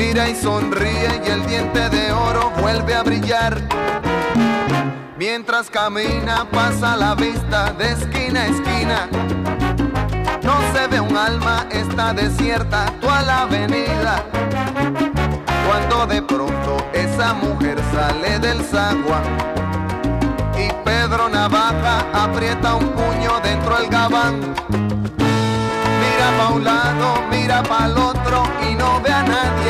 Mira y sonríe y el diente de oro vuelve a brillar. Mientras camina pasa la vista de esquina a esquina. No se ve un alma, está desierta toda la avenida. Cuando de pronto esa mujer sale del sagua y Pedro Navaja aprieta un puño dentro del gabán. Mira pa' un lado, mira pa' el otro y no ve a nadie.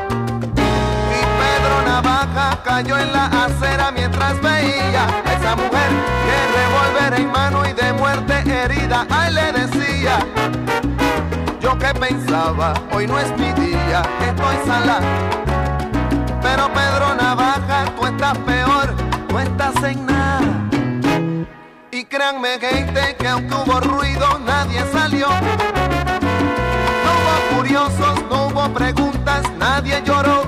Y Pedro Navaja cayó en la acera mientras veía a esa mujer que revólver en mano y de muerte herida. Ay, le decía. Yo que pensaba, hoy no es mi día, estoy salada. Pero Pedro Navaja, tú estás peor, tú estás en nada. Y créanme gente que aunque hubo ruido, nadie salió. No hubo curiosos, no hubo preguntas, nadie lloró.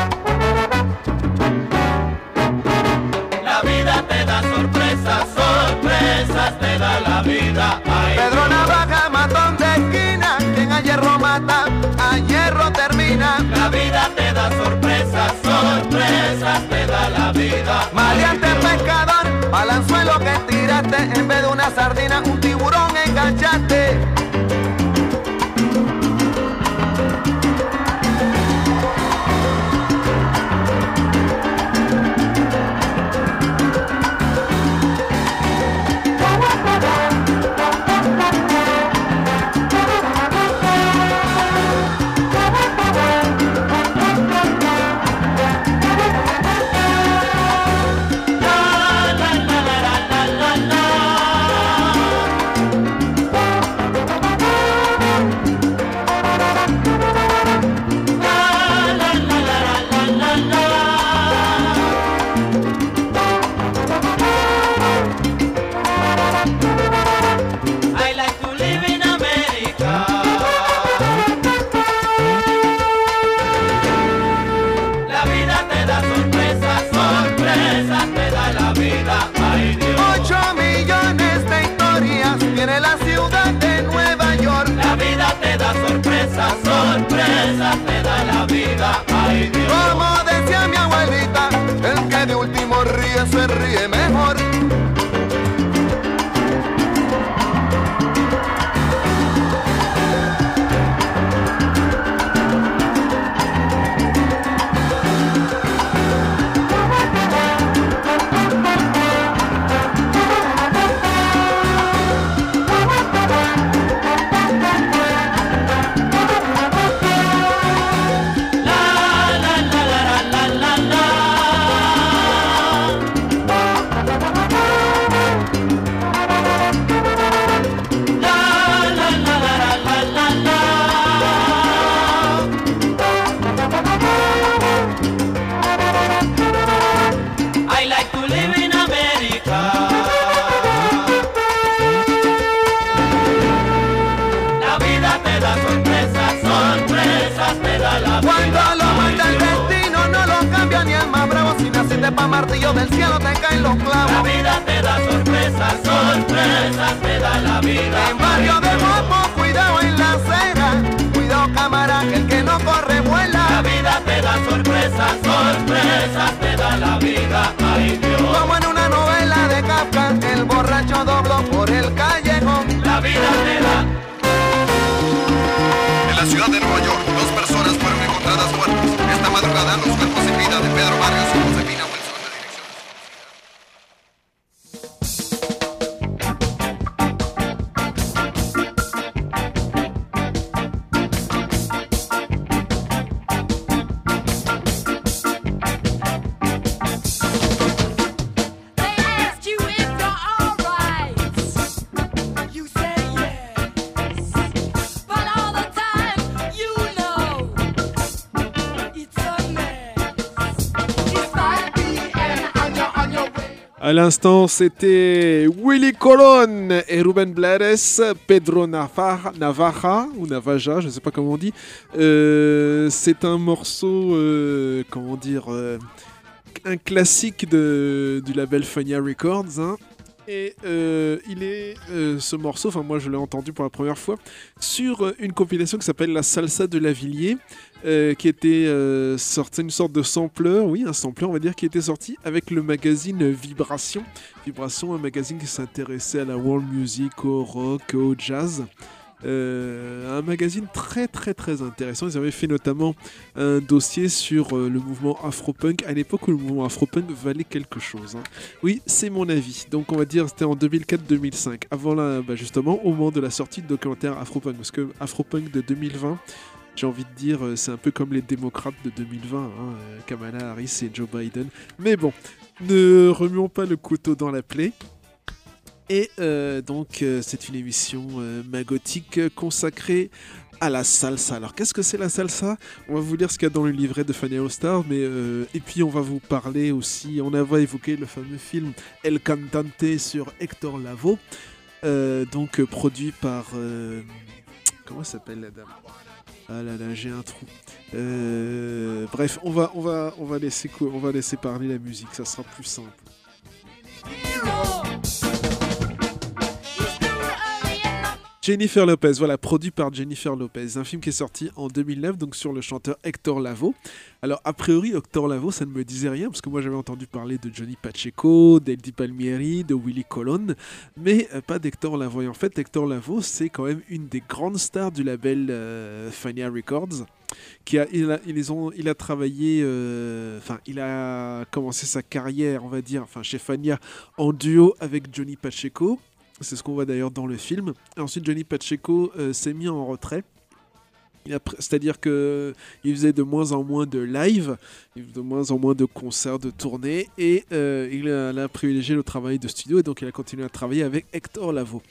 Te da la vida. Ay, Pedro Navaja, matón de esquina, quien a hierro mata, a hierro termina. La vida te da sorpresas, sorpresas te da la vida. Maleante pescador, balanzuelo que tiraste, en vez de una sardina, un tiburón enganchaste. tiene la ciudad de Nueva York. La vida te da sorpresas, sorpresas te da la vida. Ay, Dios. Como decía mi abuelita, el que de último ríe se ríe del cielo te caen los clavos. La vida te da sorpresas, sorpresas te da la vida. En barrio de Mopo, cuidado en la acera. Cuidado cámara, que el que no corre vuela. La vida te da sorpresas, sorpresas te da la vida. Ay Dios. Como en una novela de Kafka, el borracho dobló por el callejón. La vida te da. À l'instant, c'était Willy Colon et Ruben Blades, Pedro Navarra, Navarra ou Navaja, je ne sais pas comment on dit. Euh, c'est un morceau, euh, comment dire, euh, un classique de, du label Fania Records. hein. Et il est ce morceau, enfin moi je l'ai entendu pour la première fois, sur une compilation qui s'appelle La Salsa de Lavillier, euh, qui était euh, sorti, une sorte de sampler, oui un sampler on va dire, qui était sorti avec le magazine Vibration. Vibration, un magazine qui s'intéressait à la world music, au rock, au jazz. Euh, un magazine très très très intéressant. Ils avaient fait notamment un dossier sur euh, le mouvement Afropunk à l'époque où le mouvement Afropunk valait quelque chose. hein. Oui, c'est mon avis. Donc on va dire c'était en 2004-2005. Avant là, bah, justement, au moment de la sortie de documentaire Afropunk. Parce que Afropunk de 2020, j'ai envie de dire, euh, c'est un peu comme les démocrates de 2020, hein, euh, Kamala Harris et Joe Biden. Mais bon, ne remuons pas le couteau dans la plaie. Et euh, donc, c'est une émission magotique consacrée à la salsa. Alors, qu'est-ce que c'est la salsa? On va vous lire ce qu'il y a dans le livret de Fanny All-Star, mais et puis on va vous parler aussi. On a évoqué le fameux film El Cantante sur Hector Lavoe, euh, donc produit par comment s'appelle la dame? Ah là là, j'ai un trou. Euh, bref, on va on va laisser on va laisser parler la musique, ça sera plus simple. Jennifer Lopez, voilà, produit par Jennifer Lopez, un film qui est sorti en 2009, donc sur le chanteur Hector Lavoe. Alors, a priori, Hector Lavoe, ça ne me disait rien, parce que moi j'avais entendu parler de Johnny Pacheco, d'Eddie Palmieri, de Willy Colon, mais euh, pas d'Hector Lavoe. Et en fait, Hector Lavoe, c'est quand même une des grandes stars du label euh, Fania Records. Qui a, il, a, ils ont, il a travaillé, euh, enfin, il a commencé sa carrière, on va dire, enfin, chez Fania en duo avec Johnny Pacheco. C'est ce qu'on voit d'ailleurs dans le film. Ensuite, Johnny Pacheco euh, s'est mis en retrait. C'est-à-dire que il faisait de moins en moins de live, de moins en moins de concerts, de tournées, et euh, il, a, il a privilégié le travail de studio, et donc il a continué à travailler avec Hector Lavoe.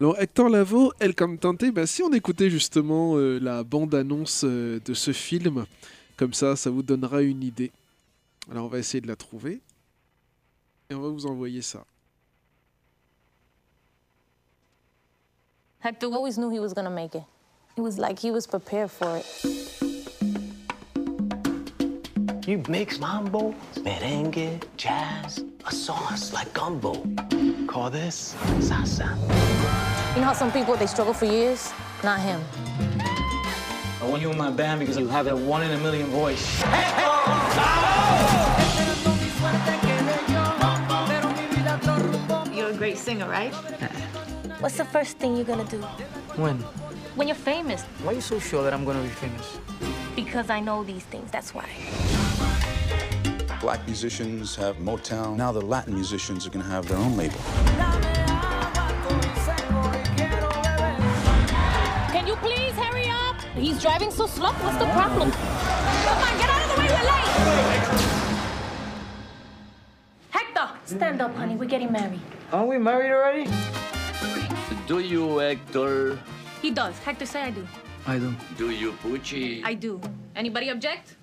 Alors Hector Lavoe, El Cantante, bah, si on écoutait justement euh, la bande-annonce de ce film, comme ça, ça vous donnera une idée. Alors on va essayer de la trouver, et on va vous envoyer ça. Hector always knew he was gonna make it. It was like he was prepared for it. You mix mambo, merengue, jazz, a sauce like gumbo. Call this salsa. You know how some people they struggle for years? Not him. I want you in my band because you have that one in a million voice. You're a great singer, right? What's the first thing you're gonna do When? when you're famous? Why are you so sure that I'm gonna be famous? Because I know these things. That's why. Black musicians have Motown. Now the Latin musicians are going to have their own label. Can you please hurry up? He's driving so slow. What's the problem? Come on, get out of the way. We're late. Hector, stand up, honey. We're getting married. Aren't we married already? Do you, Hector? He does. Hector, say I do. I do. Do you, Pucci? I do. Anybody object?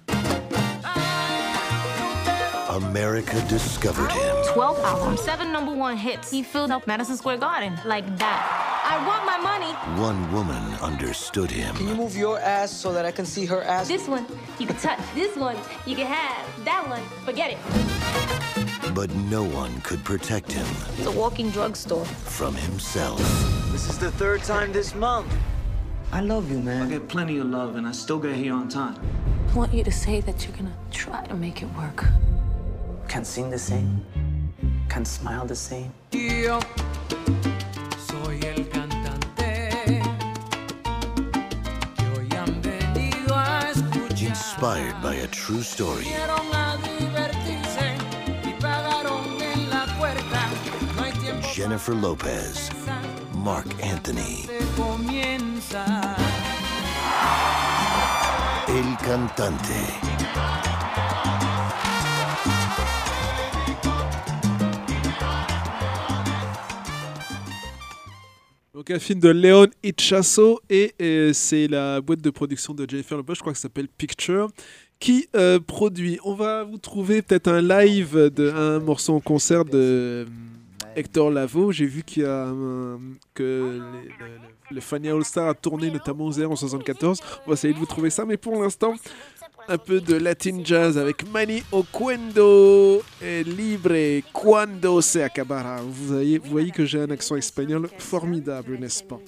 America discovered him. 12 albums, seven number one hits. He filled up Madison Square Garden like that. I want my money. One woman understood him. Can you move your ass so that I can see her ass? This one, you can touch. This one, you can have. That one, forget it. But no one could protect him It's a walking drugstore. from himself. This is the third time this month. I love you, man. I get plenty of love and I still get here on time. I want you to say that you're gonna try to make it work. Can't sing the same. Can't smile the same. Yo soy el cantante que hoy han venido a escuchar. Inspired by a true story, Jennifer Lopez, Mark Anthony. El Cantante. Donc un film de Léon Ichasso et c'est la boîte de production de Jennifer Lopez, je crois que ça s'appelle Picture, qui euh, produit. On va vous trouver peut-être un live de un morceau en concert de Hector Lavoe. J'ai vu qu'il y a un- que le, Fania All Star a tourné notamment aux airs en 74. On va essayer de vous trouver ça, mais pour l'instant, un peu de Latin jazz avec Mani Oquendo et Libre Cuando se acabará. Vous voyez que j'ai un accent espagnol formidable, n'est-ce pas?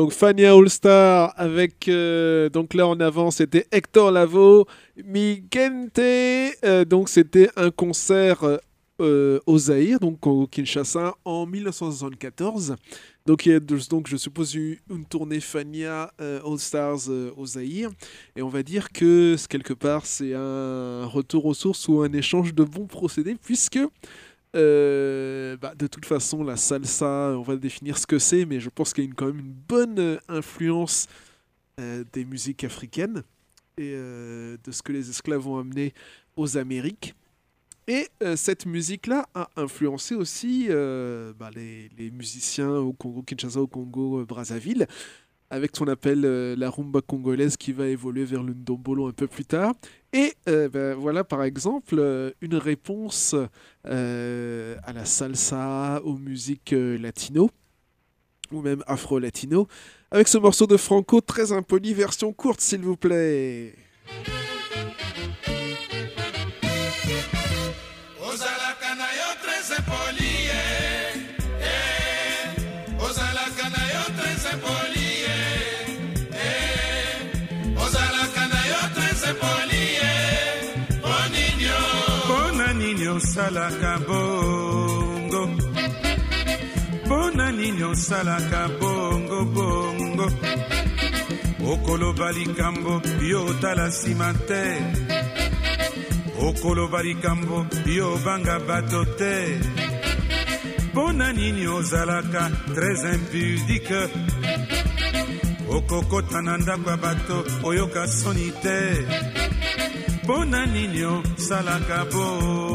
Donc Fania All Star avec euh, donc là en avant c'était Hector Lavo, Migente. euh, donc c'était un concert euh, au Zaïre, donc au Kinshasa en 1974. Donc il y a donc je suppose une tournée Fania euh, All Stars euh, au Zaïre et on va dire que quelque part c'est un retour aux sources ou un échange de bons procédés puisque euh, bah, de toute façon, la salsa, on va définir ce que c'est, mais je pense qu'il y a quand même une bonne euh, influence euh, des musiques africaines et de ce que les esclaves ont amené aux Amériques. Et cette musique-là a influencé aussi bah, les, les musiciens au Congo, Kinshasa, au Congo, euh, Brazzaville, avec ce qu'on appelle la rumba congolaise qui va évoluer vers le ndombolo un peu plus tard. Et euh, ben, voilà par exemple euh, une réponse euh, à la salsa, aux musiques latino ou même afro-latino, avec ce morceau de Franco très impoli, version courte s'il vous plaît. Nini osalaka bongo bongo? Okoloba likambo yo otala nsima te. Okoloba likambo yo obanga bato te. Mpona nini ozalaka très impudike okokota na ndako ya bato oyoka soni te. Mpona nini osalaka bongo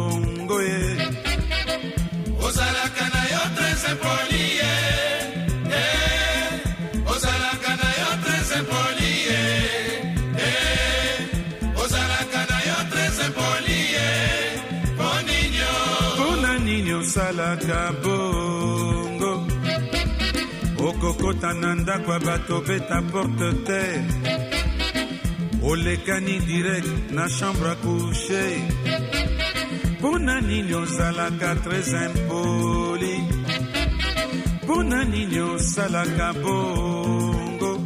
okokota na ndako ya bato beta porte te. Olekani direct na chambre a couche mpona nini ozalaka très impoli? Mpona nini osalaka bongo?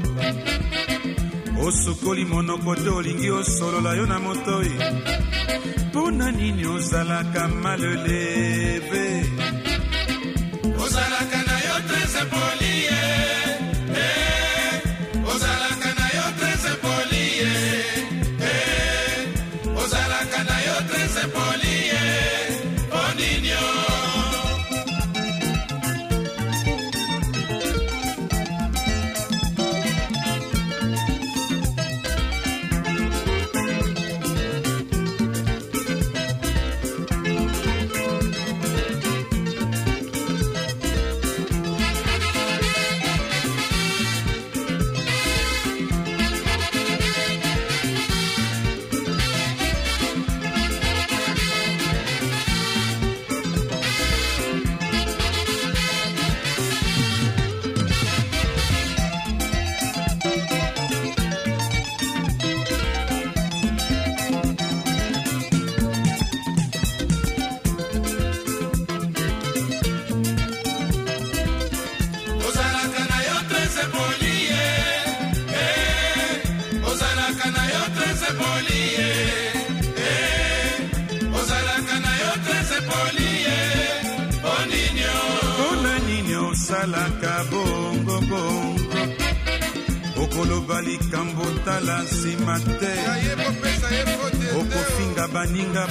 Osukoli monoko te olingi osolola yo na motoi. Mpona nini ozalaka maleleve? Ozalaka na yo tres poli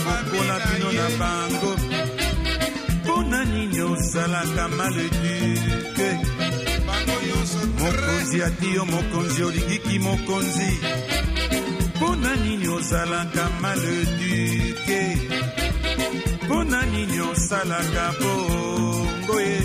bokola bino na bango. Mpona nini osalaka maleduke mokonzi ati yo mokonzi olingiki mokonzi. Mpona nini ozalaka maleduke mpona nini osalaka bongo ye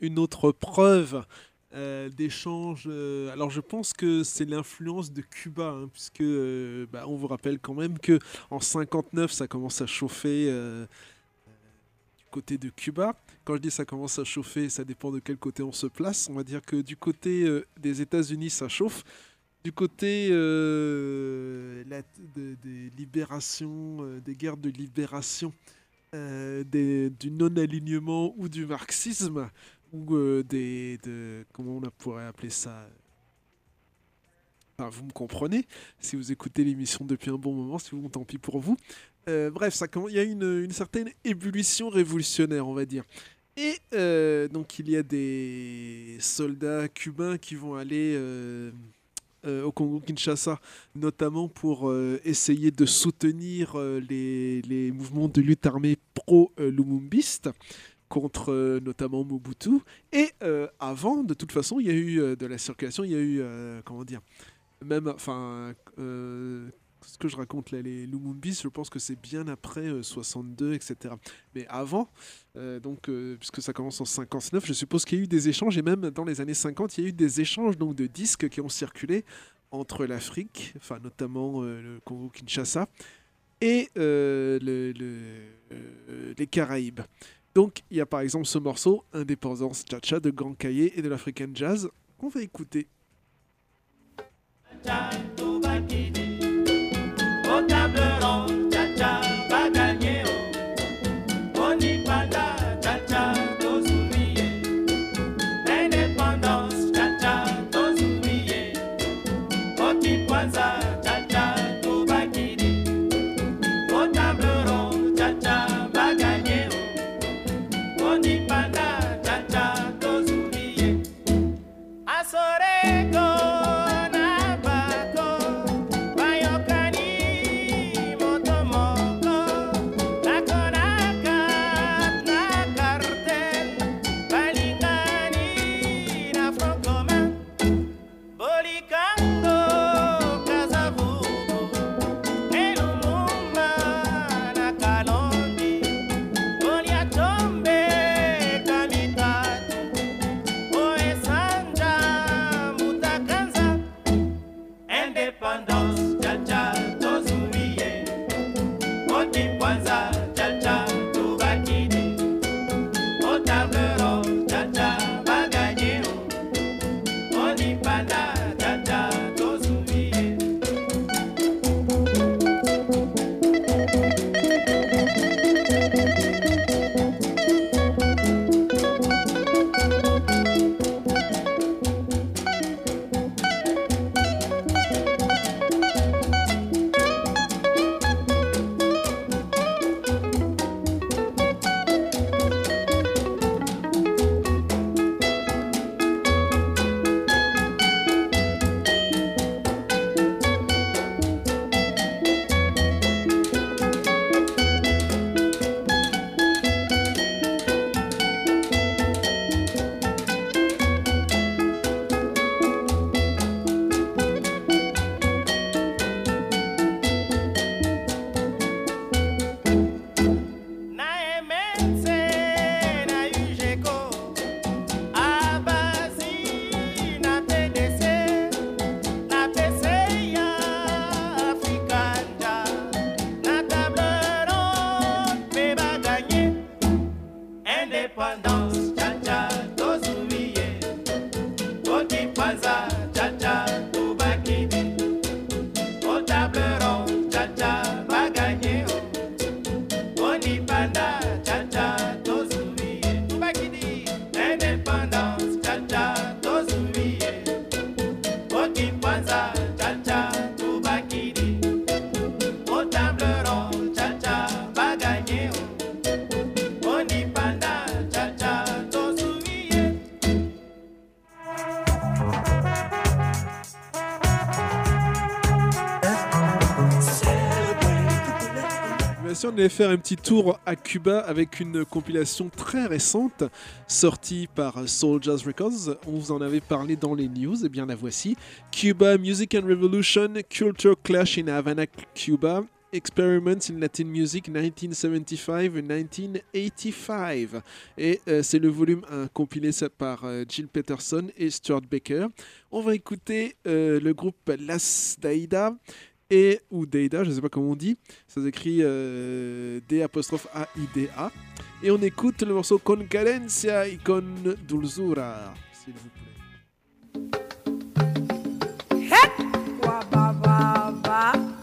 une autre preuve euh, d'échange. euh, alors je pense que c'est l'influence de Cuba, hein, puisque euh, bah, on vous rappelle quand même que en 59 ça commence à chauffer euh, du côté de Cuba. Quand je dis ça commence à chauffer, ça dépend de quel côté on se place. On va dire que du côté euh, des États-Unis ça chauffe. Du côté euh, des libérations, euh, des guerres de libération, euh, du non-alignement ou du marxisme, ou euh, des, de, comment on pourrait appeler ça? Vous me comprenez, si vous écoutez l'émission depuis un bon moment, si vous, tant pis pour vous. Euh, bref, ça il y a une, une certaine ébullition révolutionnaire, on va dire. Et euh, donc il y a des soldats cubains qui vont aller au Congo-Kinshasa, notamment pour essayer de soutenir les, les mouvements de lutte armée pro-lumumbiste contre euh, notamment Mobutu. Et euh, avant, de toute façon, il y a eu euh, de la circulation, il y a eu, comment dire, même, enfin, ce que je raconte là, les Lumumbis, je pense que c'est bien après euh, 62, etc. Mais avant, donc, puisque ça commence en 59, je suppose qu'il y a eu des échanges, et même dans les années 50, il y a eu des échanges donc, de disques qui ont circulé entre l'Afrique, enfin notamment le Congo-Kinshasa, et le- le- les Caraïbes. Donc il y a par exemple ce morceau, Indépendance Cha-Cha de Grand Cahier et de l'African Jazz, qu'on va écouter. Allait faire un petit tour à Cuba avec une compilation très récente sortie par Soul Jazz Records. On vous en avait parlé dans les news, et bien la voici. Cuba Music and Revolution, Culture Clash in Havana, Cuba. Experiments in Latin Music 1975-1985. Et euh, c'est le volume 1 compilé par euh, Jill Peterson et Stuart Baker. On va écouter euh, le groupe Las Daida et ou Deida, je ne sais pas comment on dit. Ça s'écrit euh, D apostrophe A I D A. Et on écoute le morceau Con cadencia y con dulzura, s'il vous plaît. Thank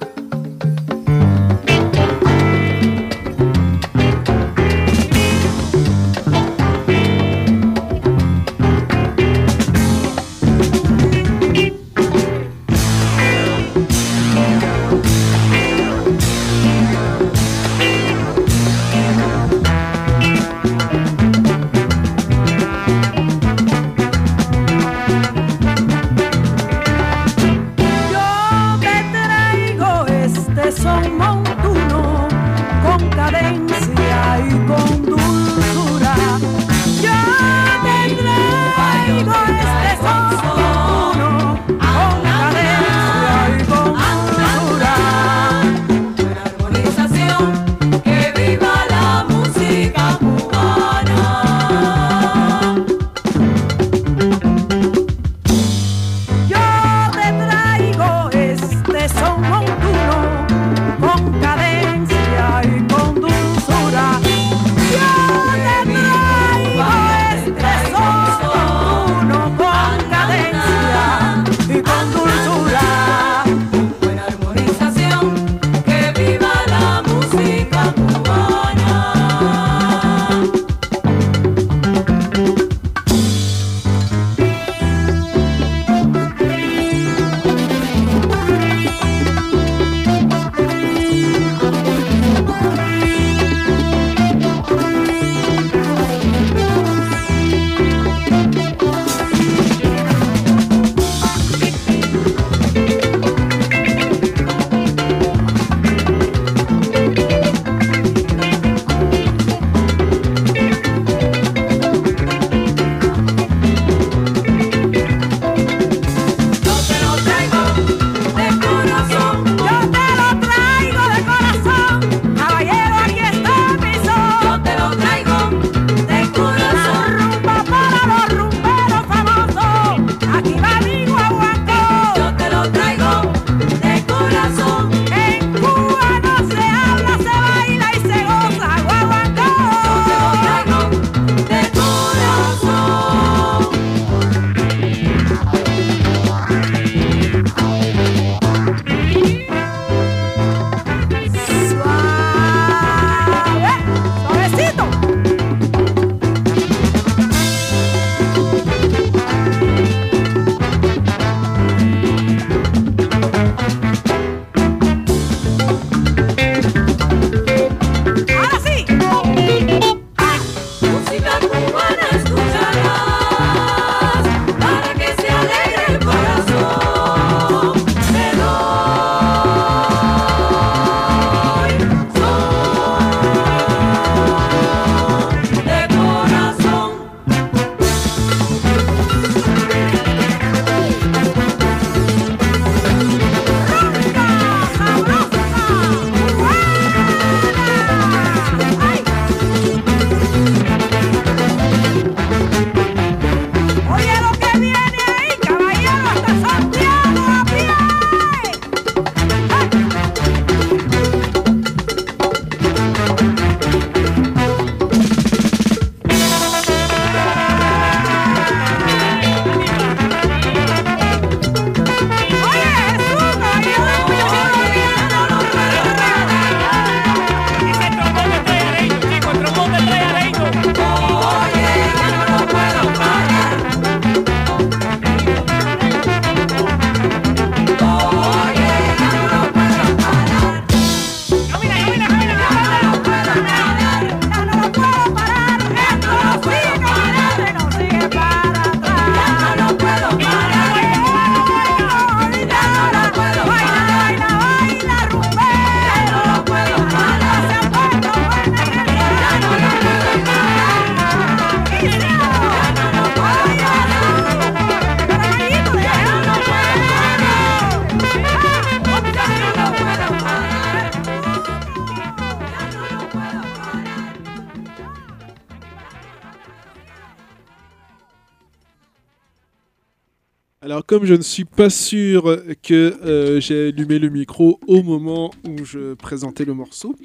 Alors, comme je ne suis pas sûr que euh, j'ai allumé le micro au moment où je présentais le morceau,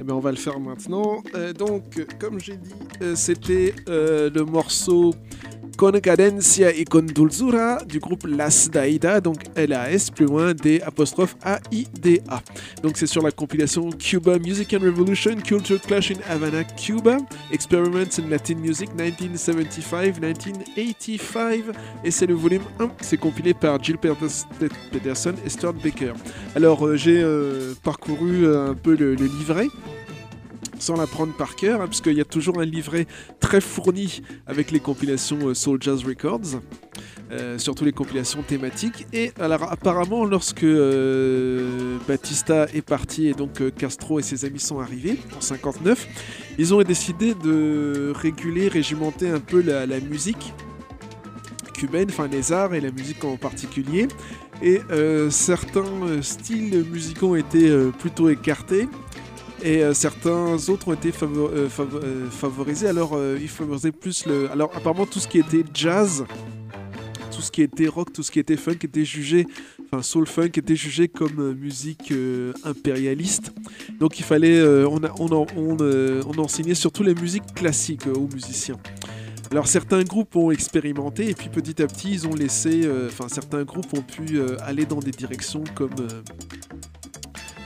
eh ben, on va le faire maintenant. Euh, donc, comme j'ai dit, euh, c'était le morceau Con Cadencia y Con Dulzura du groupe Las Daida, donc L-A-S, plus loin D apostrophe A-I-D-A. Donc, c'est sur la compilation Cuba Music and Revolution, Culture Clash in Havana, Cuba, Experiments in Latin Music 1975-1985, et c'est le volume 1, c'est compilé par Jill Pederson et Stuart Baker. Alors euh, j'ai euh, parcouru euh, un peu le, livret sans l'apprendre par cœur, hein, parce qu'il y a toujours un livret très fourni avec les compilations euh, Soul Jazz Records, surtout les compilations thématiques. Et alors apparemment, lorsque Batista est parti et donc Castro et ses amis sont arrivés en 59, ils ont décidé de réguler, régimenter un peu la, la musique cubaine, enfin les arts et la musique en particulier. Et euh, certains euh, styles musicaux ont été euh, plutôt écartés. Et certains autres ont été favo- favo- favorisés. Alors, ils favorisaient plus le. Alors, apparemment, tout ce qui était jazz, tout ce qui était rock, tout ce qui était funk était jugé, enfin soul funk était jugé comme musique impérialiste. Donc il fallait, on, a- on, en- on, euh, on enseignait surtout les musiques classiques aux musiciens. Alors certains groupes ont expérimenté et puis petit à petit ils ont laissé, euh, enfin certains groupes ont pu euh, aller dans des directions comme euh,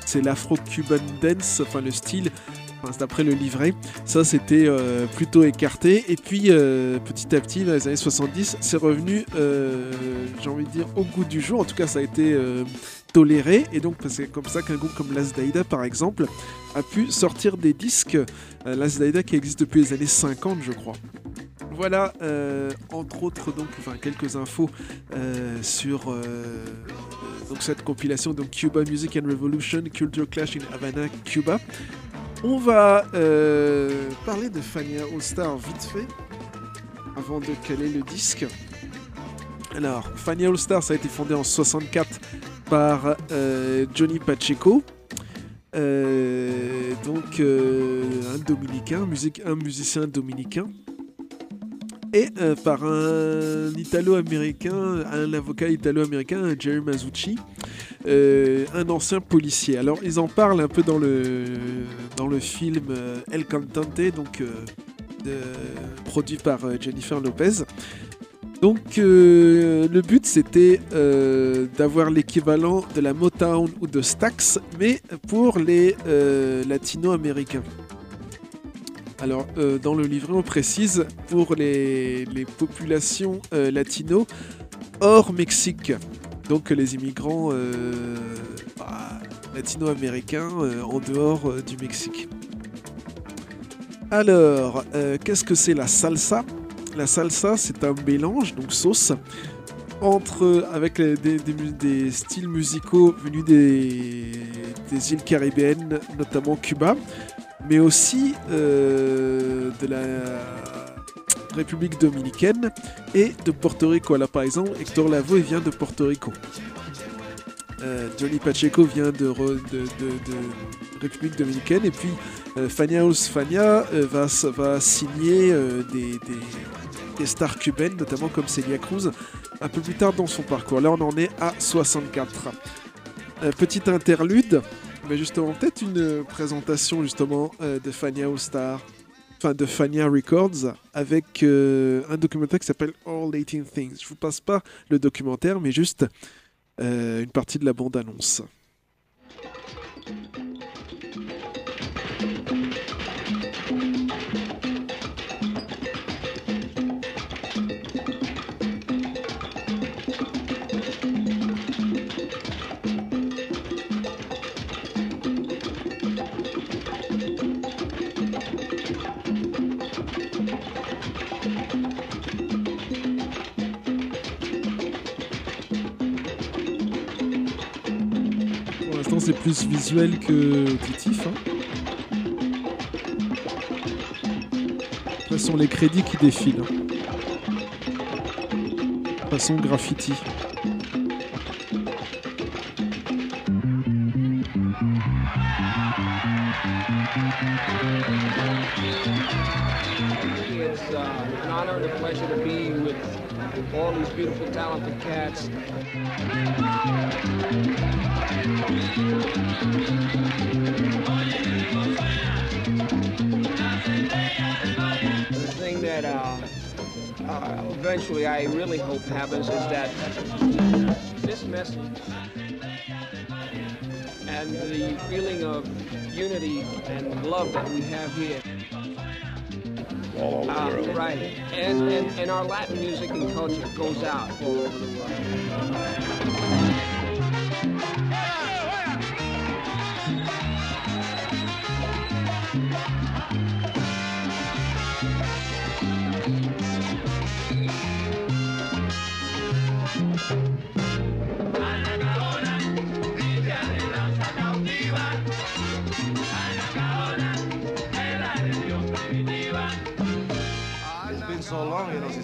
c'est l'afro-cuban dance, enfin le style, d'après le livret, ça c'était plutôt écarté. Et puis petit à petit, dans les années 70, c'est revenu, j'ai envie de dire, au goût du jour. En tout cas, ça a été toléré. Et donc c'est comme ça qu'un groupe comme Las Daida, par exemple, a pu sortir des disques. Las Daida qui existe depuis les années 50, je crois. Voilà, euh, entre autres, donc, quelques infos euh, sur euh, cette compilation, donc Cuba Music and Revolution, Culture Clash in Havana, Cuba. On va parler de Fania All Star vite fait, avant de caler le disque. Alors, Fania All Star, ça a été fondé en 64 par Johnny Pacheco. Donc un dominicain, un musicien dominicain et euh, par un italo-américain, un avocat italo-américain, Jerry Mazzucci, euh, un ancien policier. Alors ils en parlent un peu dans le, dans le film euh, El Cantante, donc produit par Jennifer Lopez. Donc le but c'était d'avoir l'équivalent de la Motown ou de Stax, mais pour les latino-américains. Alors, euh, dans le livret, on précise pour les, populations euh, latino hors Mexique. Donc, les immigrants euh, bah, latino-américains en dehors du Mexique. Alors, qu'est-ce que c'est la salsa? La salsa, c'est un mélange, donc sauce, entre, avec des, styles musicaux venus des îles caribéennes, notamment Cuba, mais aussi euh, de la République dominicaine et de Porto Rico. Alors par exemple, Hector Lavoe vient de Porto Rico. Euh, Johnny Pacheco vient de, République dominicaine et puis euh, Fania House Fania euh, va, va signer des, des- des stars cubaines, notamment comme Celia Cruz, un peu plus tard dans son parcours. Là on en est à 64. Euh, petite interlude, mais justement peut-être une euh, présentation justement euh, de Fania Star, enfin de Fania Records, avec euh, un documentaire qui s'appelle All 18 Things. Je vous passe pas le documentaire, mais juste une partie de la bande-annonce. Plus visuel que auditif. hein. Sont les crédits qui défilent. hein. Façon graffiti. All these beautiful, talented cats. The thing that uh, uh, eventually I really hope happens is that this message and the feeling of unity and love that we have here. All over Uh, the world. right. And, and, and our Latin music and culture goes out all over the world.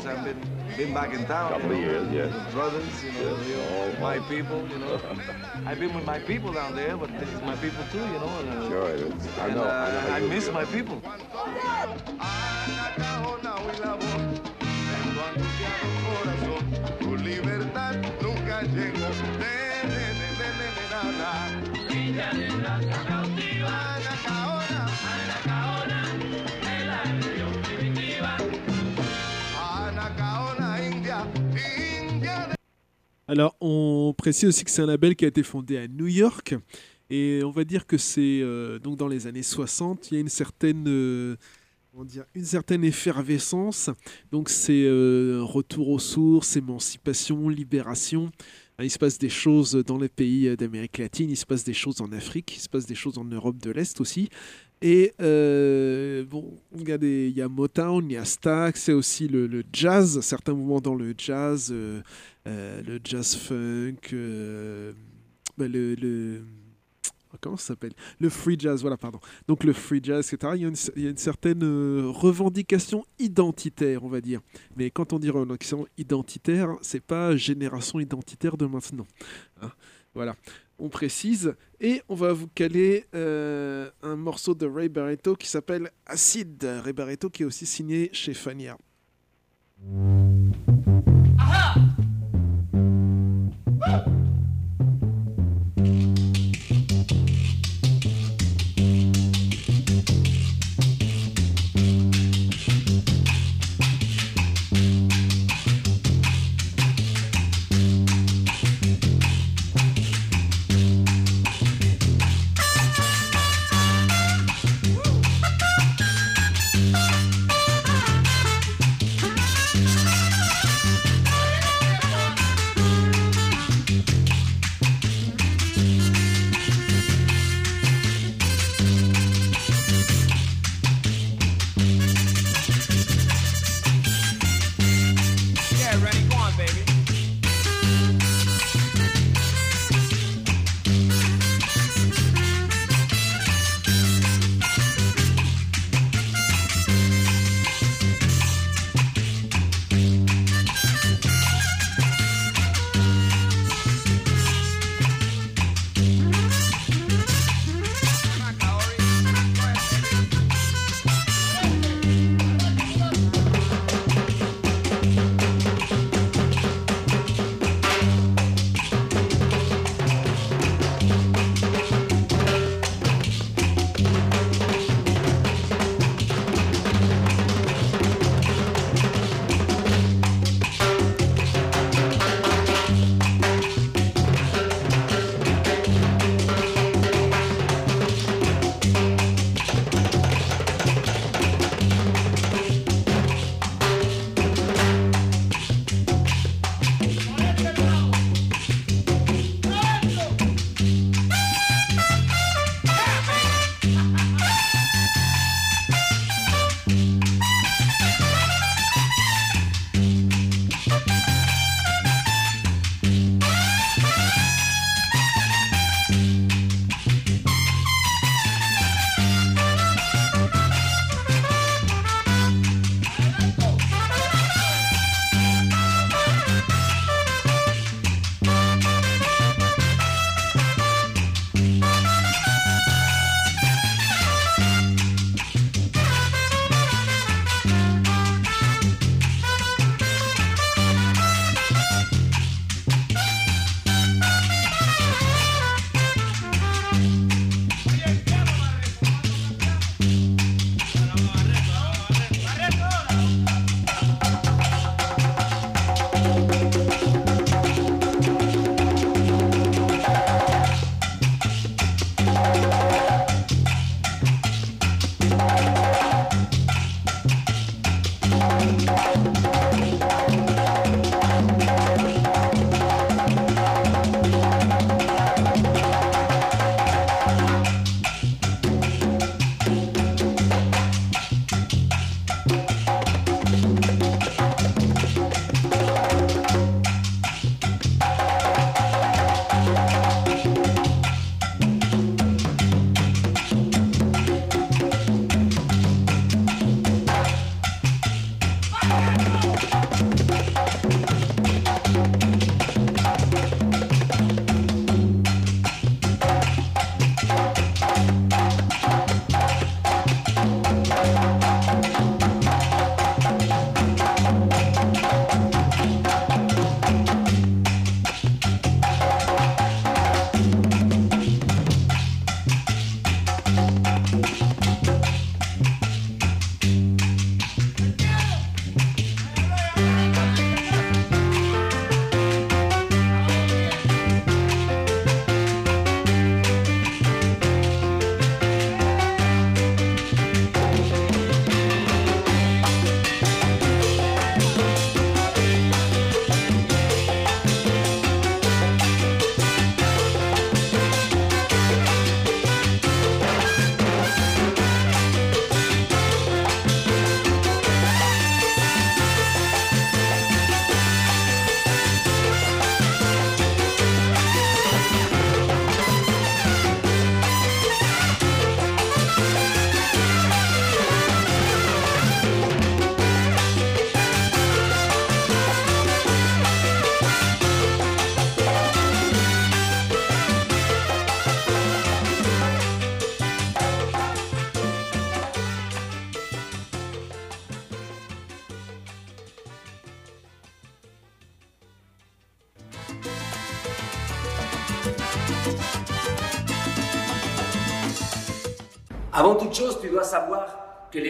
I've been been back in town. Couple you of years, yes. Brothers, you know, Yes, all my people, you know. I've been with my people down there, but this is my people too, you know. And, uh, Sure it is. I and, know. uh, I know I miss my people. Alors, on précise aussi que c'est un label qui a été fondé à New York. Et on va dire que c'est euh, donc dans les années 60, il y a une certaine, euh, comment dire, une certaine effervescence. Donc c'est euh, retour aux sources, émancipation, libération. Il se passe des choses dans les pays d'Amérique latine, il se passe des choses en Afrique, il se passe des choses en Europe de l'Est aussi. Et euh, bon, regardez, il y a Motown, il y a Stax, c'est aussi le, jazz, certains mouvements dans le jazz, euh, euh, le jazz funk, bah, le, le- comment ça s'appelle? Le free jazz, voilà, pardon. Donc le free jazz, etc. Il y a une, il y a une certaine euh, revendication identitaire, on va dire. Mais quand on dit revendication identitaire, c'est pas génération identitaire de maintenant. hein. Voilà, on précise. Et on va vous caler euh, un morceau de Ray Barretto qui s'appelle Acid. Ray Barretto qui est aussi signé chez Fania. Thank baby.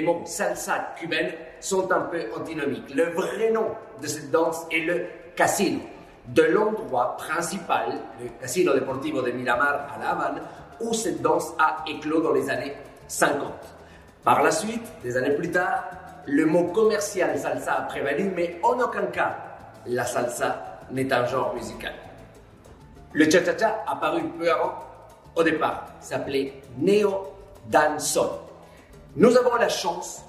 Mots salsa cubaine sont un peu antinomiques. Le vrai nom de cette danse est le casino, de l'endroit principal, le Casino Deportivo de Miramar à La Havane, où cette danse a éclos dans les années 50. Par la suite, des années plus tard, le mot commercial salsa a prévalu, mais en aucun cas, la salsa n'est un genre musical. Le cha-cha-cha, apparu peu avant, au départ, s'appelait Neo Danson. Nous avons la chance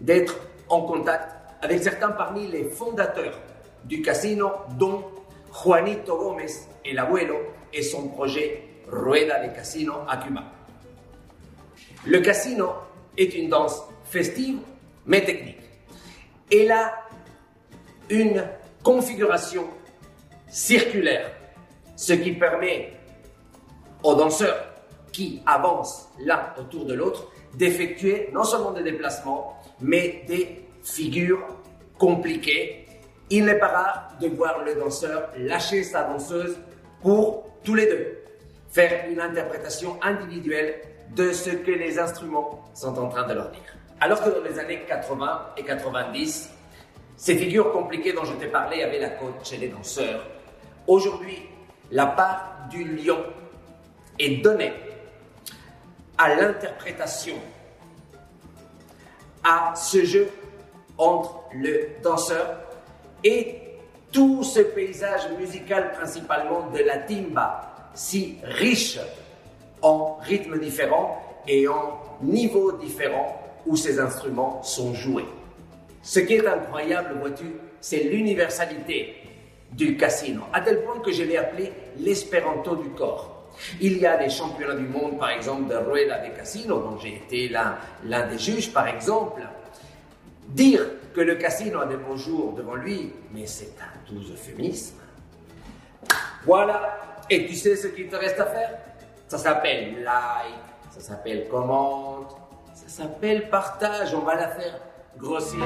d'être en contact avec certains parmi les fondateurs du casino, dont Juanito Gómez, el abuelo, et son projet Rueda de Casino à Cuba. Le casino est une danse festive mais technique. Elle a une configuration circulaire, ce qui permet aux danseurs qui avancent l'un autour de l'autre d'effectuer non seulement des déplacements, mais des figures compliquées. Il n'est pas rare de voir le danseur lâcher sa danseuse pour tous les deux faire une interprétation individuelle de ce que les instruments sont en train de leur dire. Alors que dans les années 80 et 90, ces figures compliquées dont je t'ai parlé avaient la cote chez les danseurs. Aujourd'hui, la part du lion est donnée à l'interprétation, à ce jeu entre le danseur et tout ce paysage musical principalement de la timba, si riche en rythmes différents et en niveaux différents où ces instruments sont joués. Ce qui est incroyable, vois-tu, c'est l'universalité du casino, à tel point que je l'ai appelé l'espéranto du corps. Il y a des championnats du monde, par exemple, de Rueda de Casino, dont j'ai été l'un des juges, par exemple. Dire que le casino a des beaux jours devant lui, mais c'est un doux euphémisme. Voilà. Et tu sais ce qu'il te reste à faire? Ça s'appelle like, ça s'appelle commande, ça s'appelle partage. On va la faire grossir.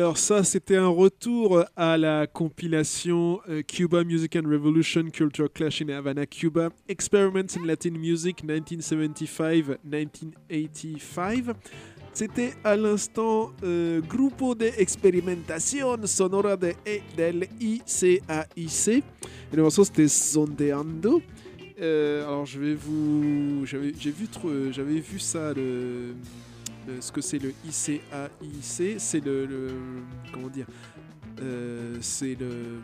Alors ça, c'était un retour à la compilation euh, Cuba Music and Revolution Culture Clash in Havana, Cuba, Experiments in Latin Music 1975-1985. C'était à l'instant euh, Grupo de Experimentación Sonora de, e- del ICAIC. Et le morceau c'était Zondeando. Euh, alors je vais vous... J'avais vu, vu ça, le, le- ce que c'est le ICAIC. C'est le, le- Comment dire Euh, C'est le...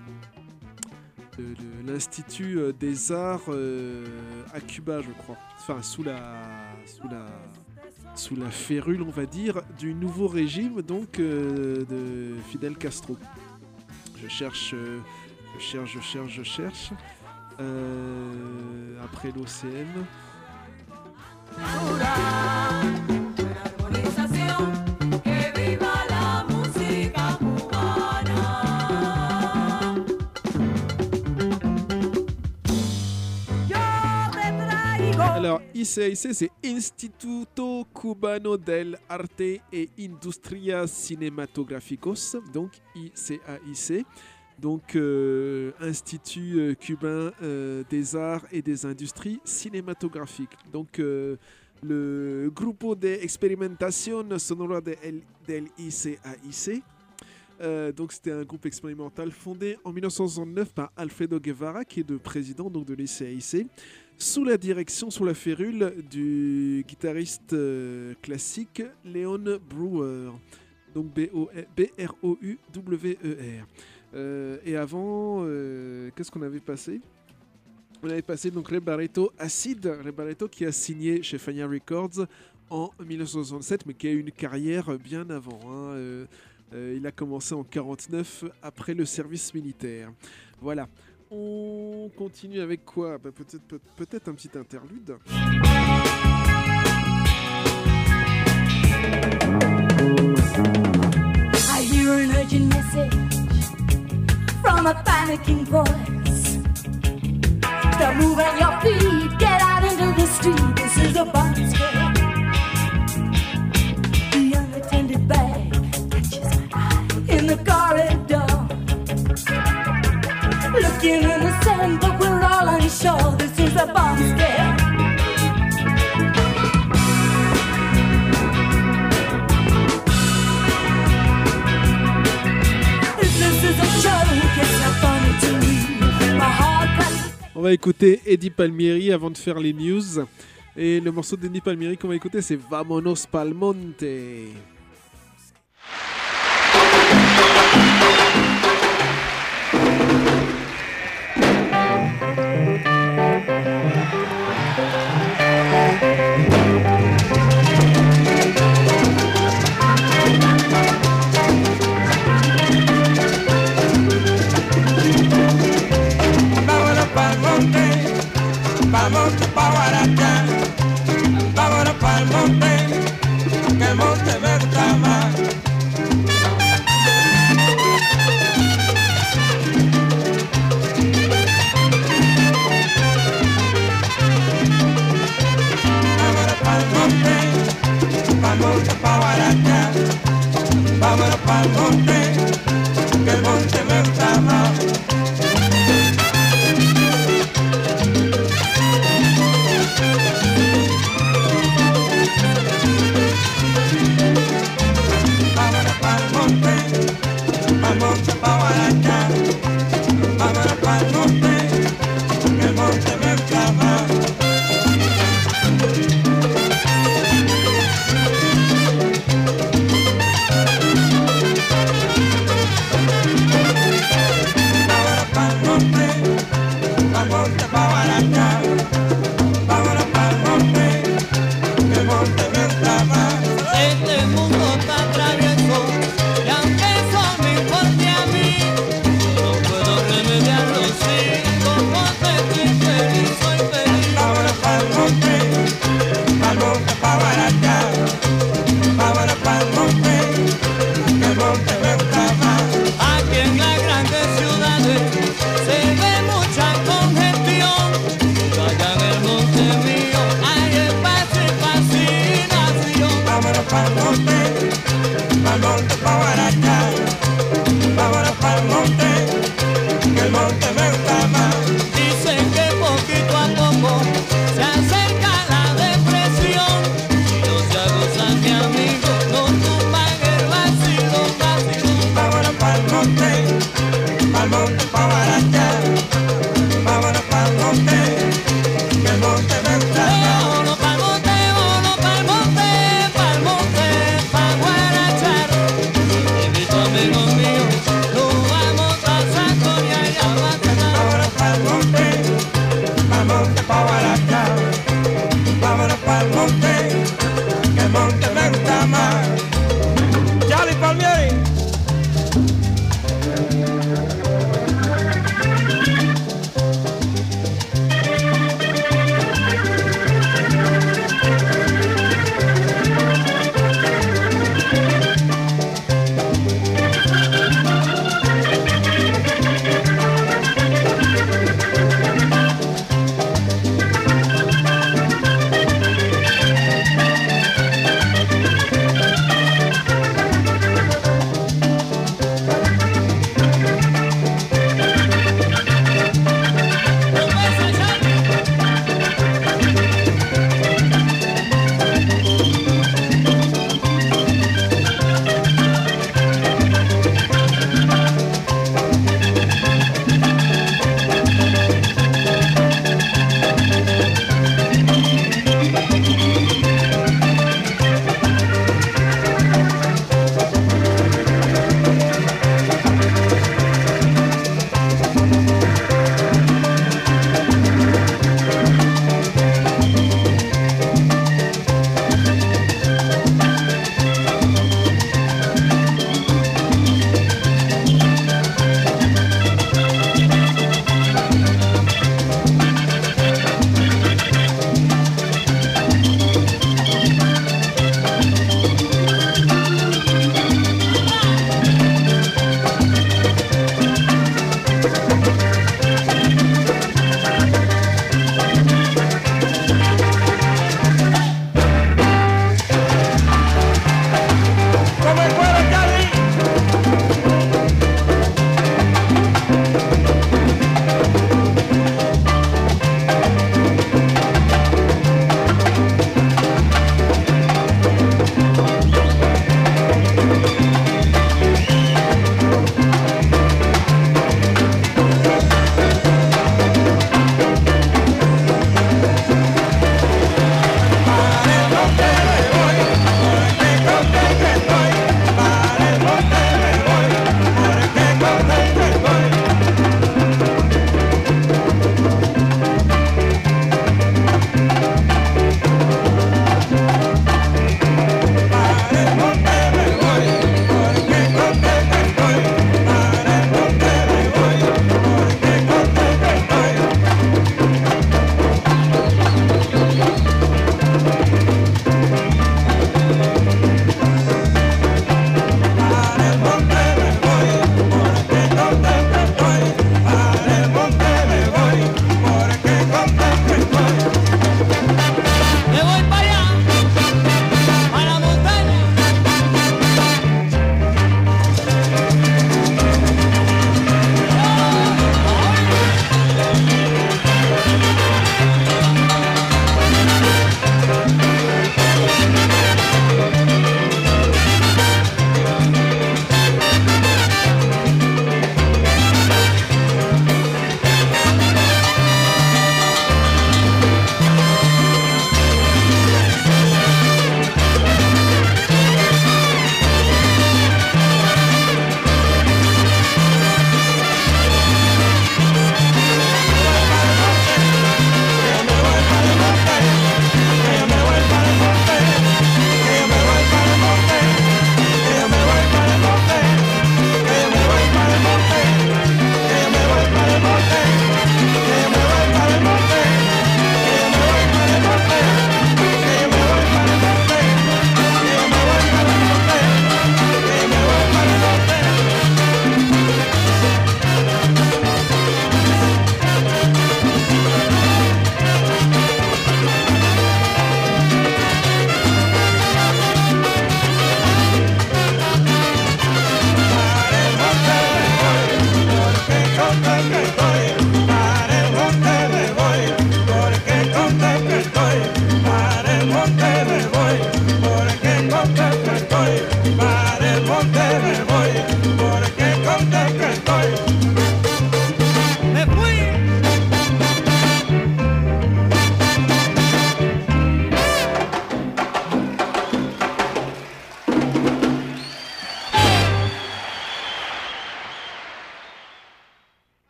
L'Institut euh, des Arts euh, à Cuba, je crois. Enfin, sous la... Sous la sous la férule, on va dire, du nouveau régime donc euh, de Fidel Castro. Je cherche, euh, je cherche, je cherche, je cherche. Euh, après l'OCN. Alors, ICIC, c'est Instituto Cubano del Arte e Industria Cinematográficos, donc ICAIC. Donc, euh, Institut euh, cubain euh, des arts et des industries cinématographiques. Donc, le Grupo de Experimentación Sonora de el- del ICAIC. Euh, donc c'était un groupe expérimental fondé en 1969 par Alfredo Guevara, qui est le président donc, de l'ICAIC, sous la direction, sous la férule du guitariste euh, classique Leon Brewer, donc B-R-O-U-W-E-R. Euh, et avant, euh, qu'est-ce qu'on avait passé? On avait passé donc Ray Barreto Acid, Ray Barreto qui a signé chez Fania Records en 1967, mais qui a eu une carrière bien avant. hein. Euh, euh, il a commencé en 49 après le service militaire. Voilà. On continue avec quoi? Bah, Peut-être peut, peut-être un petit interlude. I hear an urgent message from a panicking. Your feet, get out into the street. This is a scare. The unattended bag catches my eye in the corridor. Looking innocent, but we're all unsure. This is a bomb scare. On va écouter Eddie Palmieri avant de faire les news. Et le morceau d'Eddie Palmieri qu'on va écouter, c'est Vamonos Palmonte. Pa'l monte pa' Guarachá. Vámonos pa'l monte, que el monte me gusta más. Vámonos pa' Guarachá. Vámonos pa'l monte, que el monte me gusta más. como chapaguarana.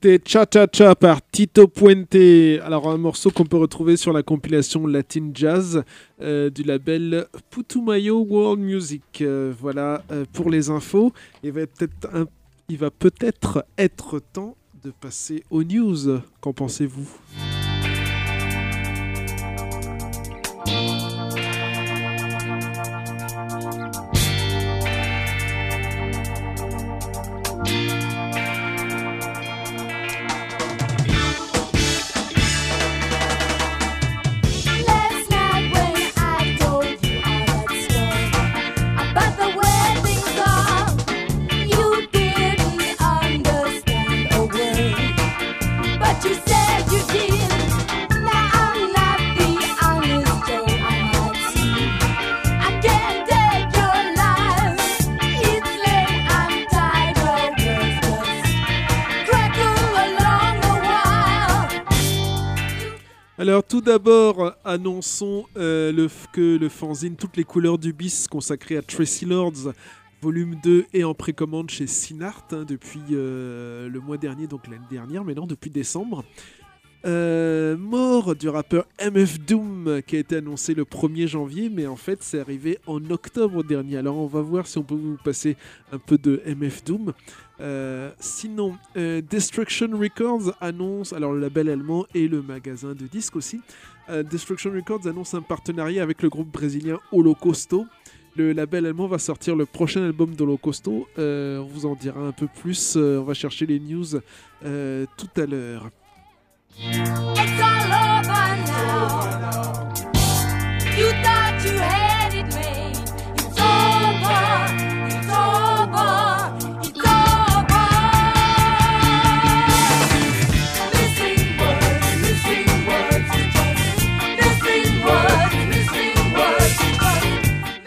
C'était Cha Cha Cha par Tito Puente. Alors, un morceau qu'on peut retrouver sur la compilation Latin Jazz euh, du label Putumayo World Music. Euh, voilà euh, pour les infos. Il va peut-être un- il va peut-être être temps de passer aux news. Qu'en pensez-vous? Tout d'abord, annonçons euh, que le fanzine Toutes les couleurs du bis consacré à Tracy Lords, volume 2 est en précommande chez Sinart hein, depuis euh, le mois dernier, donc l'année dernière, mais non, depuis décembre. Euh, mort du rappeur MF Doom qui a été annoncé le 1er janvier, mais en fait c'est arrivé en octobre dernier. Alors on va voir si on peut vous passer un peu de MF Doom. Euh, sinon, euh, Destruction Records annonce, alors le label allemand et le magasin de disques aussi, Destruction Records annonce un partenariat avec le groupe brésilien Holocausto. Le label allemand va sortir le prochain album d'Holocausto. On vous en dira un peu plus. on va chercher les news tout à l'heure.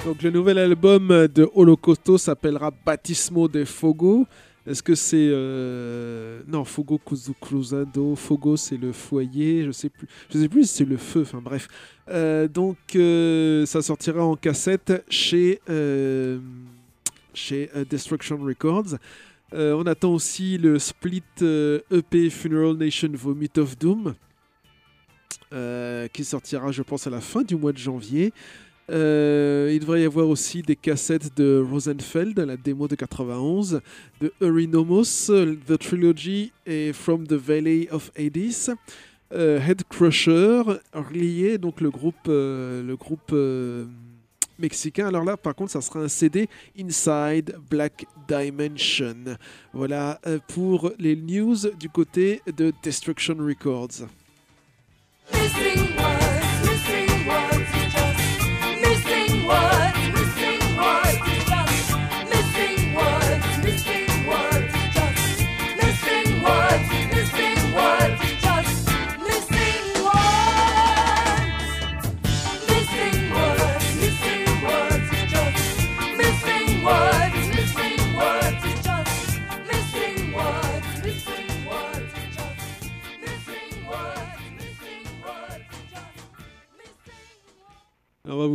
Donc le nouvel album de Holocausto s'appellera Baptismo de Fogo. Est-ce que c'est euh, non Fogo Cruzado Fogo c'est le foyer je sais plus je sais plus si c'est le feu enfin bref. Euh, donc euh, ça sortira en cassette chez chez Destruction Records. On attend aussi le split EP Funeral Nation Vomit of Doom qui sortira je pense à la fin du mois de janvier euh, il devrait y avoir aussi des cassettes de Rosenfeld, la démo de 91, de Eurynomos, euh, The Trilogy et From the Valley of Hades, euh, Head Crusher, lié donc le groupe, euh, le groupe mexicain. Alors là, par contre, ça sera un CD Inside Black Dimension. Voilà pour les news du côté de Destruction Records.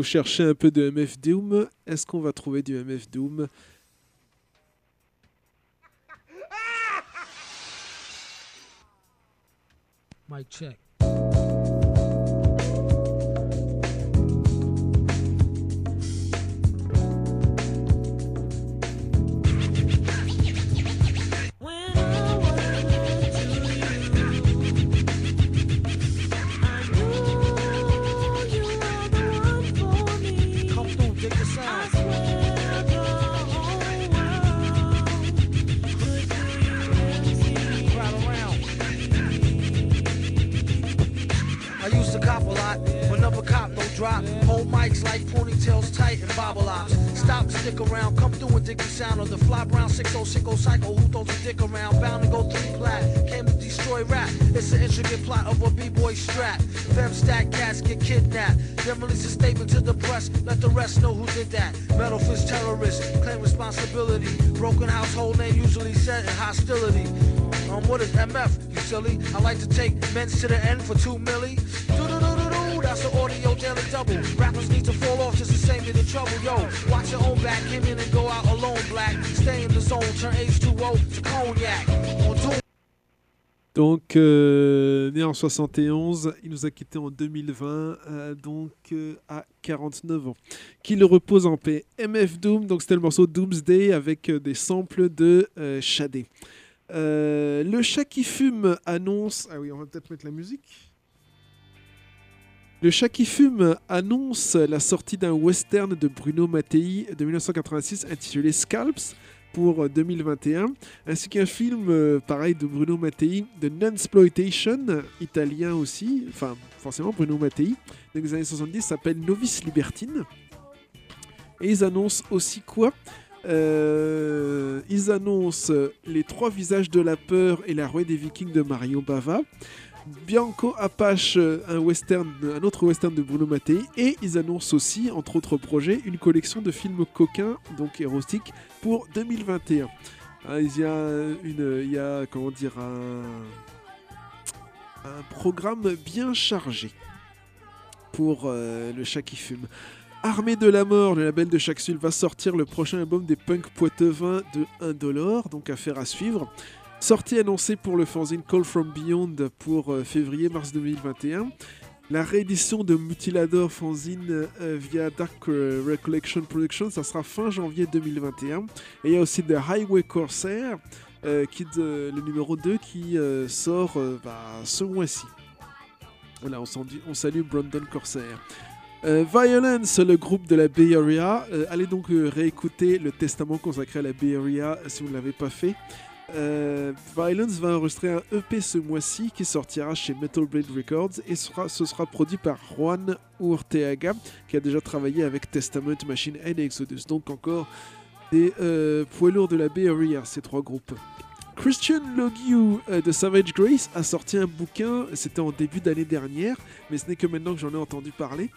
Chercher un peu de MF Doom. Est-ce qu'on va trouver du MF Doom? Drop. Hold mics like ponytails tight and bobble ops. Stop, stick around, come through and dig the sound of the fly brown 6060 psycho who throws a dick around. Bound to go three plat, came to destroy rap. It's an intricate plot of a b-boy strap. Fem stack cats get kidnapped. Then release a statement to the press, let the rest know who did that. Metal fist terrorist, claim responsibility. Broken household name usually set in hostility. Um, what is MF, you silly? I like to take men's to the end for two milli. That's the audio daily double. Rappers need to fall off just to save me the trouble. Yo, watch your own back, came in and go out alone, black. Stay in the zone, turn H2O to cognac. On doom. Donc, euh, né en 71, il nous a quittés en 2020, euh, donc euh, à 49 ans. Qu'il repose en paix. MF Doom, donc c'était le morceau Doomsday avec des samples de Shadé. Le chat qui fume annonce. Ah oui, on va peut-être mettre la musique. Le chat qui fume annonce la sortie d'un western de Bruno Mattei de 1986 intitulé Scalps pour euh, 2021, ainsi qu'un film euh, pareil de Bruno Mattei de Nunsploitation, italien aussi, enfin forcément Bruno Mattei, dans les années 70, s'appelle Novice Libertine. Et ils annoncent aussi quoi? Euh, Ils annoncent Les Trois Visages de la Peur et La Rouée des Vikings de Mario Bava. Bianco Apache, euh, un, western, un autre western de Bruno Mattei. Et ils annoncent aussi, entre autres projets, une collection de films coquins, donc érotiques, pour 2021. Ah, Il y a, comment dire, un, programme bien chargé pour euh, le chat qui fume. Armée de la mort, le label de Chaxul va sortir le prochain album des punk poitevins de 1 dollar, donc affaire à suivre. Sortie annoncée pour le fanzine Call From Beyond pour euh, février-mars 2021. La réédition de Mutilador fanzine euh, via Dark euh, Recollection Production, ça sera fin janvier 2021. Et il y a aussi The Highway Corsair, qui de- le numéro 2 qui sort bah, ce mois-ci. Voilà, on, salue Brandon Corsair. Violence, le groupe de la Bay Area. Allez donc réécouter le testament consacré à la Bay Area si vous ne l'avez pas fait. Euh, Violence va enregistrer un EP ce mois-ci qui sortira chez Metal Blade Records et ce sera produit par Juan Urteaga qui a déjà travaillé avec Testament, Machine Head et Exodus. Donc encore des euh, poids lourds de la Bay Area, ces trois groupes. Christian Logiu euh, de Savage Grace a sorti un bouquin, c'était en début d'année dernière, mais ce n'est que maintenant que j'en ai entendu parler.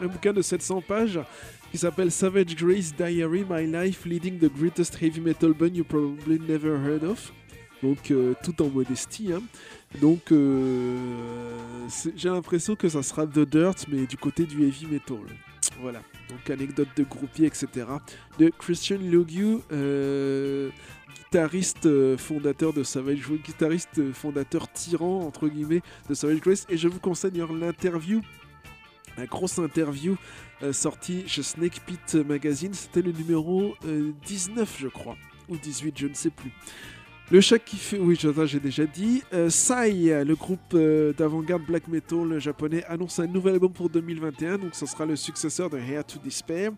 Un bouquin de 700 pages qui s'appelle Savage Grace Diary My Life Leading the Greatest Heavy Metal Band You Probably Never Heard of. Donc euh, tout en modestie. hein. Donc euh, j'ai l'impression que ça sera The Dirt, mais du côté du heavy metal. Voilà. Donc anecdote de groupier, etc. De Christian Logiu, euh, guitariste fondateur de Savage Grace, guitariste fondateur tyran entre guillemets de Savage Grace. Et je vous conseille l'interview la grosse interview euh, sortie chez Snake Pit Magazine. C'était le numéro euh, 19, je crois, ou 18, je ne sais plus. Le chat qui fait, oui, j'ai déjà dit. Euh, Sai, le groupe euh, d'avant-garde black metal japonais, annonce un nouvel album pour 2021, donc ce sera le successeur de Here to Despair.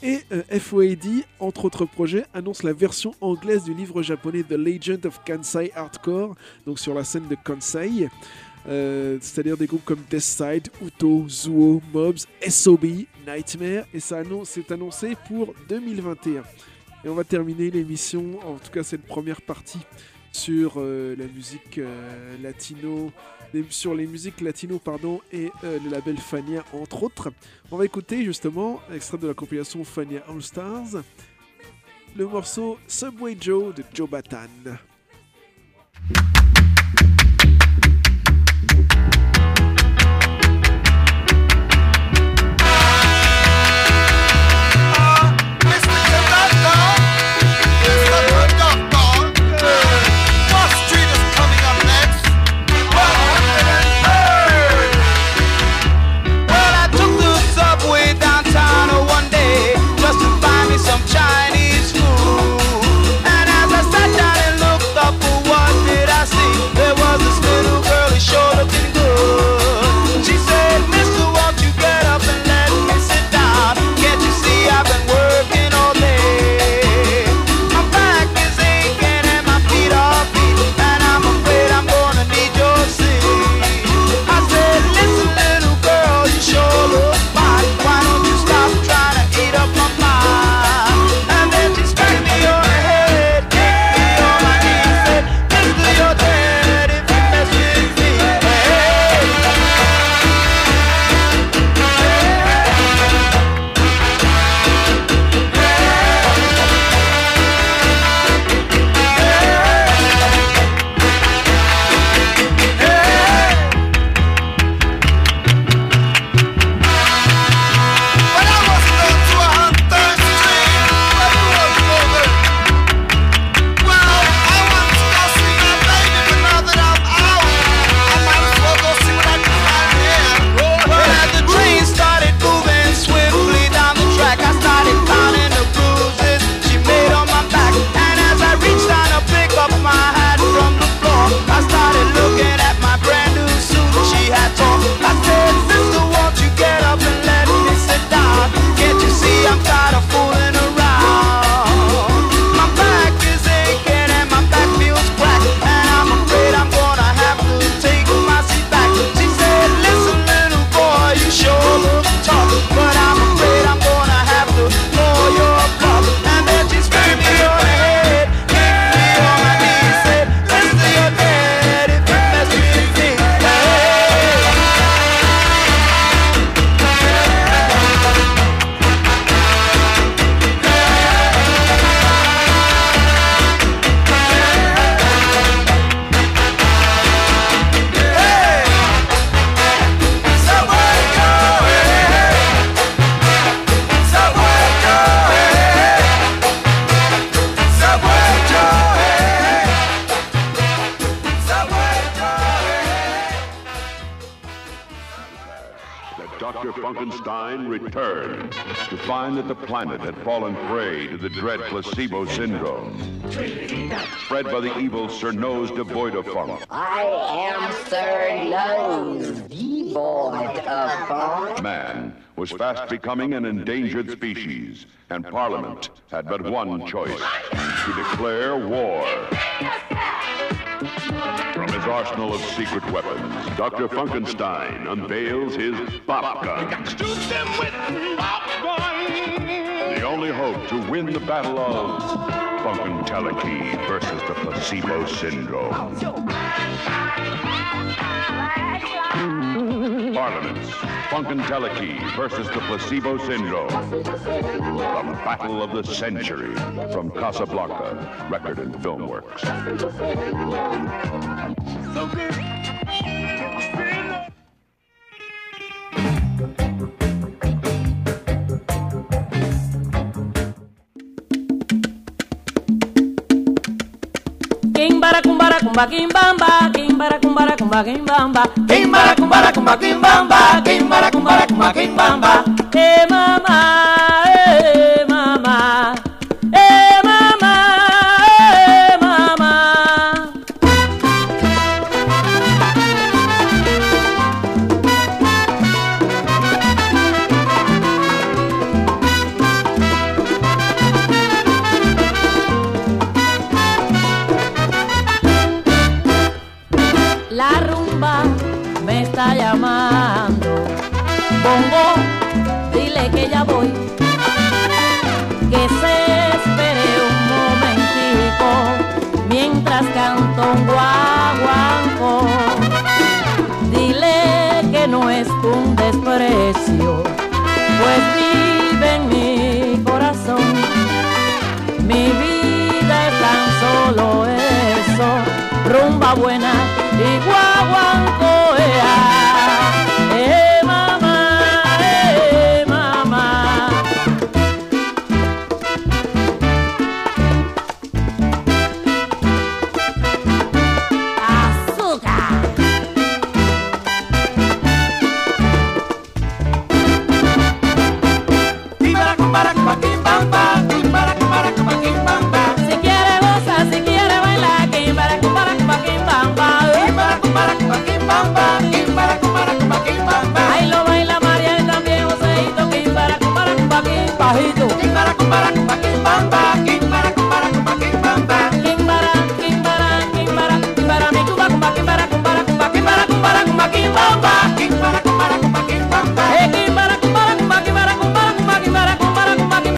Et euh, FOAD, entre autres projets, annonce la version anglaise du livre japonais The Legend of Kansai Hardcore, donc sur la scène de Kansai. Euh, c'est-à-dire des groupes comme Deathside, Uto, Zuo, Mobs, SOB, Nightmare, et ça c'est annoncé pour 2021. Et on va terminer l'émission, en tout cas cette première partie, sur euh, la musique euh, latino, sur les musiques latino pardon, et le label Fania entre autres. On va écouter justement extrait de la compilation Fania All Stars, le morceau Subway Joe de Joe Batan. Placebo syndrome, spread by the evil Sir Nose devoid of funk. I am Sir Nose, devoid of funk. Man was fast becoming an endangered species, and Parliament had but one choice to declare war. From his arsenal of secret weapons, Dr. Funkenstein unveils his bop gun. Only hope to win the battle of Funkenteleki versus the placebo syndrome. Parliaments, Funkenteleki versus the placebo syndrome. The battle of the century from Casablanca Record and Film Works. Kimbara kumbara kumba kimbamba, kimbara kumbara kumba kimbamba, kimbara kumbara kumba kimbamba, kimbara kumbara kumba kimbamba. Eh mama,